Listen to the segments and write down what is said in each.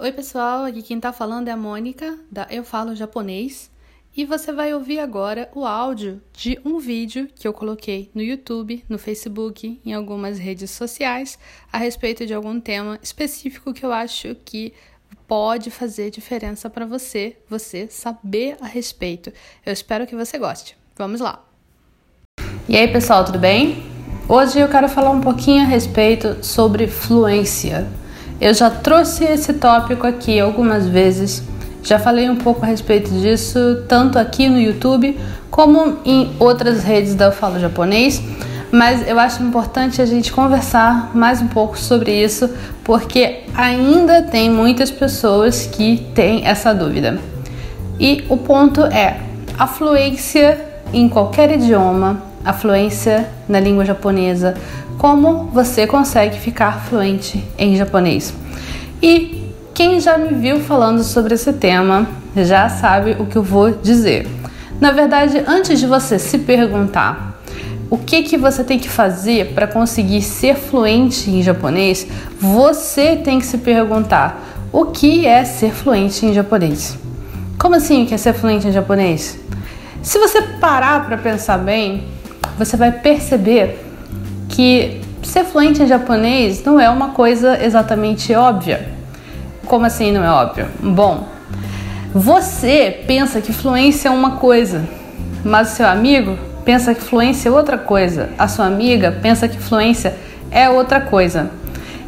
Oi, pessoal, aqui quem tá falando é a Mônica, da Eu Falo Japonês, e você vai ouvir agora o áudio de um vídeo que eu coloquei no YouTube, no Facebook, em algumas redes sociais, a respeito de algum tema específico que eu acho que pode fazer diferença para você, você saber a respeito. Eu espero que você goste. Vamos lá! E aí, pessoal, tudo bem? Hoje eu quero falar um pouquinho a respeito sobre fluência. Eu já trouxe esse tópico aqui algumas vezes, já falei um pouco a respeito disso, tanto aqui no YouTube como em outras redes da Eu Falo Japonês, mas eu acho importante a gente conversar mais um pouco sobre isso, porque ainda tem muitas pessoas que têm essa dúvida. E o ponto é: a fluência em qualquer idioma a fluência na língua japonesa, como você consegue ficar fluente em japonês. E quem já me viu falando sobre esse tema já sabe o que eu vou dizer. Na verdade, antes de você se perguntar o que, que você tem que fazer para conseguir ser fluente em japonês, você tem que se perguntar o que é ser fluente em japonês. Como assim o que é ser fluente em japonês? Se você parar para pensar bem, você vai perceber que ser fluente em japonês não é uma coisa exatamente óbvia. Como assim não é óbvio? Bom, você pensa que fluência é uma coisa, mas o seu amigo pensa que fluência é outra coisa. A sua amiga pensa que fluência é outra coisa.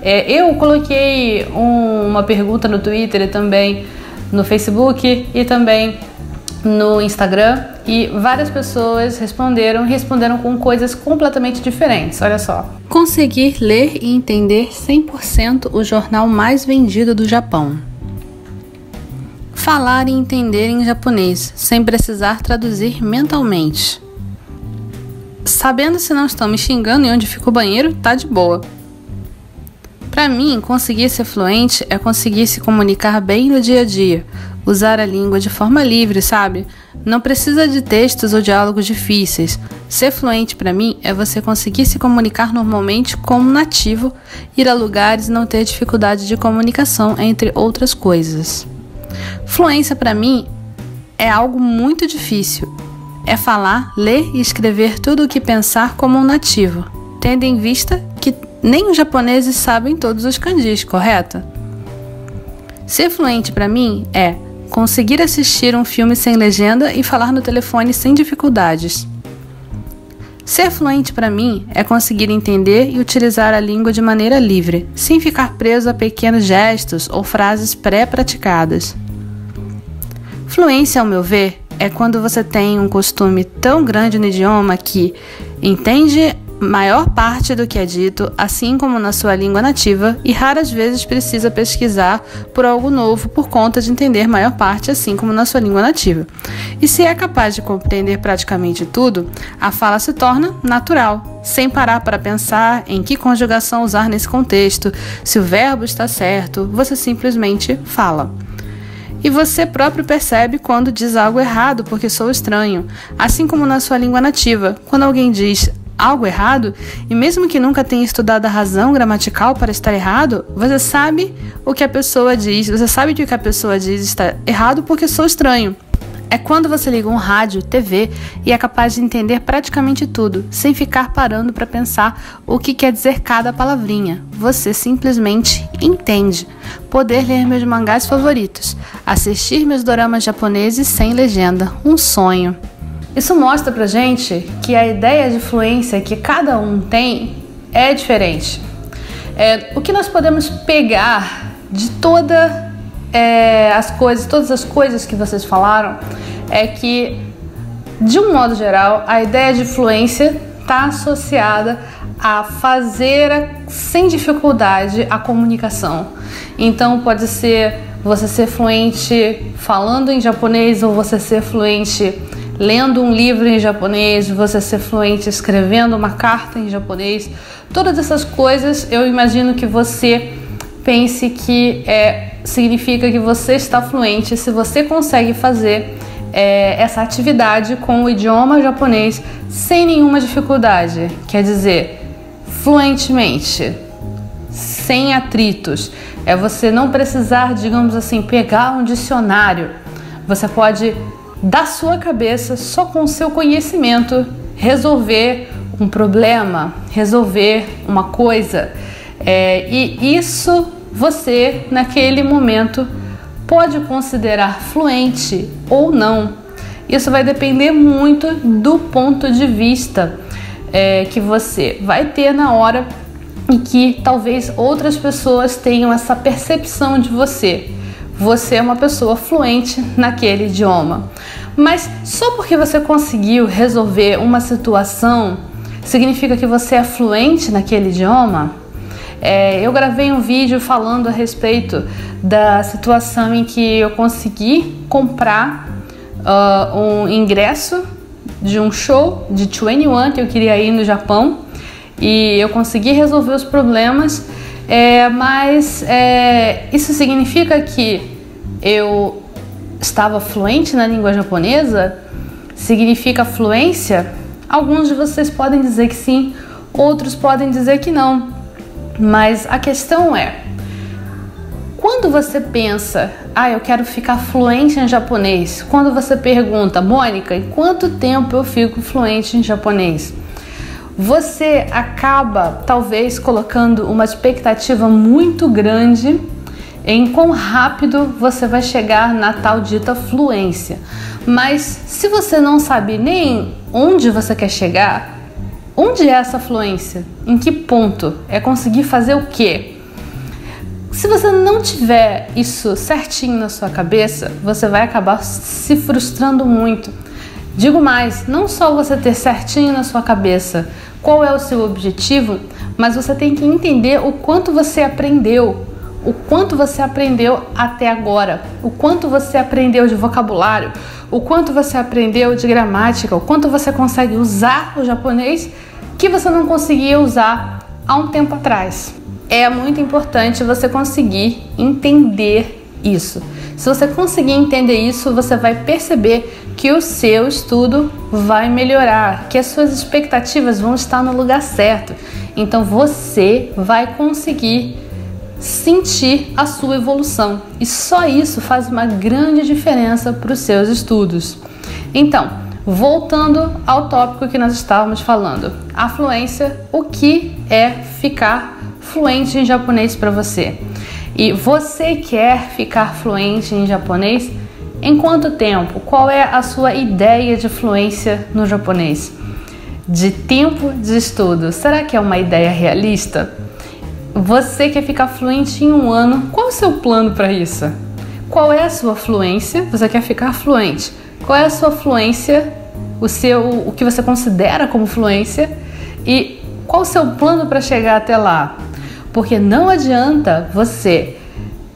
É, eu coloquei um, uma pergunta no Twitter e também no Facebook e também no Instagram e várias pessoas responderam, responderam com coisas completamente diferentes. Olha só. Conseguir ler e entender 100% o jornal mais vendido do Japão. Falar e entender em japonês, sem precisar traduzir mentalmente. Sabendo se não estão me xingando e onde fica o banheiro, tá de boa. Para mim, conseguir ser fluente é conseguir se comunicar bem no dia a dia, usar a língua de forma livre, sabe? Não precisa de textos ou diálogos difíceis. Ser fluente para mim é você conseguir se comunicar normalmente como nativo, ir a lugares e não ter dificuldade de comunicação, entre outras coisas. Fluência para mim é algo muito difícil. É falar, ler e escrever tudo o que pensar como um nativo, tendo em vista que nem os japoneses sabem todos os kanjis, correto? Ser fluente para mim é conseguir assistir um filme sem legenda e falar no telefone sem dificuldades. Ser fluente para mim é conseguir entender e utilizar a língua de maneira livre, sem ficar preso a pequenos gestos ou frases pré-praticadas. Fluência, ao meu ver, é quando você tem um costume tão grande no idioma que entende maior parte do que é dito, assim como na sua língua nativa, e raras vezes precisa pesquisar por algo novo por conta de entender maior parte, assim como na sua língua nativa. E se é capaz de compreender praticamente tudo, a fala se torna natural, sem parar para pensar em que conjugação usar nesse contexto, se o verbo está certo, você simplesmente fala. E você próprio percebe quando diz algo errado porque sou estranho, assim como na sua língua nativa. Quando alguém diz algo errado, e mesmo que nunca tenha estudado a razão gramatical para estar errado, você sabe o que a pessoa diz, você sabe que o que a pessoa diz está errado porque sou estranho. É quando você liga um rádio, TV e é capaz de entender praticamente tudo, sem ficar parando para pensar o que quer dizer cada palavrinha. Você simplesmente entende. Poder ler meus mangás favoritos, assistir meus doramas japoneses sem legenda, um sonho. Isso mostra pra gente que a ideia de fluência que cada um tem é diferente. É, o que nós podemos pegar de toda é, as coisas, todas as coisas que vocês falaram, é que de um modo geral a ideia de fluência está associada a fazer sem dificuldade a comunicação. Então pode ser você ser fluente falando em japonês ou você ser fluente lendo um livro em japonês, você ser fluente escrevendo uma carta em japonês, todas essas coisas eu imagino que você pense que é, significa que você está fluente se você consegue fazer é, essa atividade com o idioma japonês sem nenhuma dificuldade, quer dizer, fluentemente sem atritos. É você não precisar, digamos assim, pegar um dicionário. Você pode, da sua cabeça, só com o seu conhecimento, resolver um problema, resolver uma coisa. É, e isso você, naquele momento, pode considerar fluente ou não. Isso vai depender muito do ponto de vista é, que você vai ter na hora e que talvez outras pessoas tenham essa percepção de você. Você é uma pessoa fluente naquele idioma. Mas só porque você conseguiu resolver uma situação significa que você é fluente naquele idioma? É, eu gravei um vídeo falando a respeito da situação em que eu consegui comprar uh, um ingresso de um show de 21 que eu queria ir no Japão e eu consegui resolver os problemas, é, mas é, isso significa que eu estava fluente na língua japonesa? Significa fluência? Alguns de vocês podem dizer que sim, outros podem dizer que não. Mas a questão é: quando você pensa, ah, eu quero ficar fluente em japonês, quando você pergunta, Mônica, em quanto tempo eu fico fluente em japonês? Você acaba talvez colocando uma expectativa muito grande em quão rápido você vai chegar na tal dita fluência. Mas se você não sabe nem onde você quer chegar, onde é essa fluência? Em que ponto? É conseguir fazer o quê? Se você não tiver isso certinho na sua cabeça, você vai acabar se frustrando muito. Digo mais, não só você ter certinho na sua cabeça qual é o seu objetivo, mas você tem que entender o quanto você aprendeu, o quanto você aprendeu até agora, o quanto você aprendeu de vocabulário, o quanto você aprendeu de gramática, o quanto você consegue usar o japonês que você não conseguia usar há um tempo atrás. É muito importante você conseguir entender isso. Se você conseguir entender isso, você vai perceber que o seu estudo vai melhorar, que as suas expectativas vão estar no lugar certo. Então você vai conseguir sentir a sua evolução. E só isso faz uma grande diferença para os seus estudos. Então, voltando ao tópico que nós estávamos falando, a fluência, o que é ficar fluente em japonês para você. E você quer ficar fluente em japonês em quanto tempo? Qual é a sua ideia de fluência no japonês? De tempo de estudo, será que é uma ideia realista? Você quer ficar fluente em um ano, qual o seu plano para isso? Qual é a sua fluência? Você quer ficar fluente? Qual é a sua fluência? O seu, o que você considera como fluência? E qual o seu plano para chegar até lá? Porque não adianta você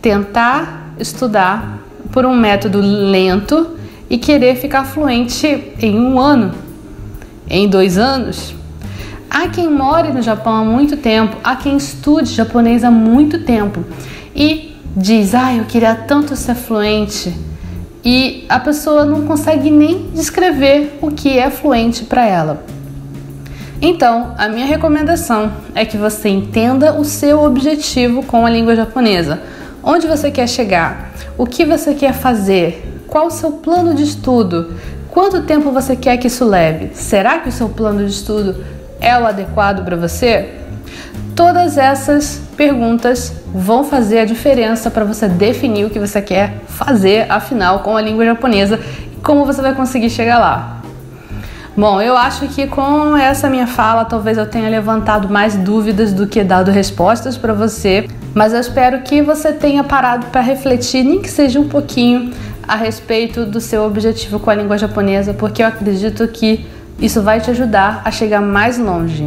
tentar estudar por um método lento e querer ficar fluente em um ano, em dois anos. Há quem more no Japão há muito tempo, há quem estude japonês há muito tempo e diz: Ah, eu queria tanto ser fluente. E a pessoa não consegue nem descrever o que é fluente para ela. Então, a minha recomendação é que você entenda o seu objetivo com a língua japonesa. Onde você quer chegar? O que você quer fazer? Qual o seu plano de estudo? Quanto tempo você quer que isso leve? Será que o seu plano de estudo é o adequado para você? Todas essas perguntas vão fazer a diferença para você definir o que você quer fazer, afinal, com a língua japonesa e como você vai conseguir chegar lá. Bom, eu acho que com essa minha fala talvez eu tenha levantado mais dúvidas do que dado respostas para você, mas eu espero que você tenha parado para refletir, nem que seja um pouquinho, a respeito do seu objetivo com a língua japonesa, porque eu acredito que isso vai te ajudar a chegar mais longe.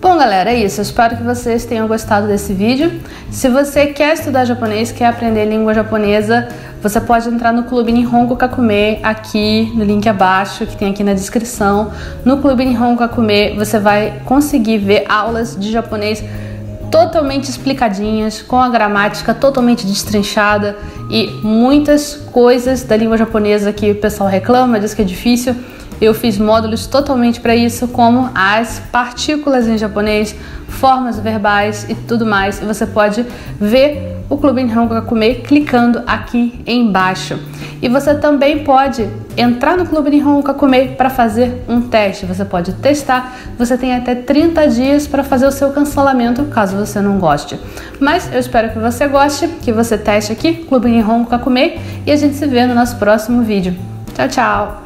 Bom, galera, é isso. Eu espero que vocês tenham gostado desse vídeo. Se você quer estudar japonês, quer aprender língua japonesa, você pode entrar no Clube Nihongo Kakume aqui no link abaixo, que tem aqui na descrição. No Clube Nihongo Kakume você vai conseguir ver aulas de japonês totalmente explicadinhas, com a gramática totalmente destrinchada e muitas coisas da língua japonesa que o pessoal reclama, diz que é difícil Eu fiz módulos totalmente para isso, como as partículas em japonês, formas verbais e tudo mais. E você pode ver o Clube Nihongo Kakume clicando aqui embaixo. E você também pode entrar no Clube Nihongo Kakume para fazer um teste. Você pode testar, você tem até 30 dias para fazer o seu cancelamento caso você não goste. Mas eu espero que você goste, que você teste aqui, Clube Nihongo Kakume, e a gente se vê no nosso próximo vídeo. Tchau, tchau!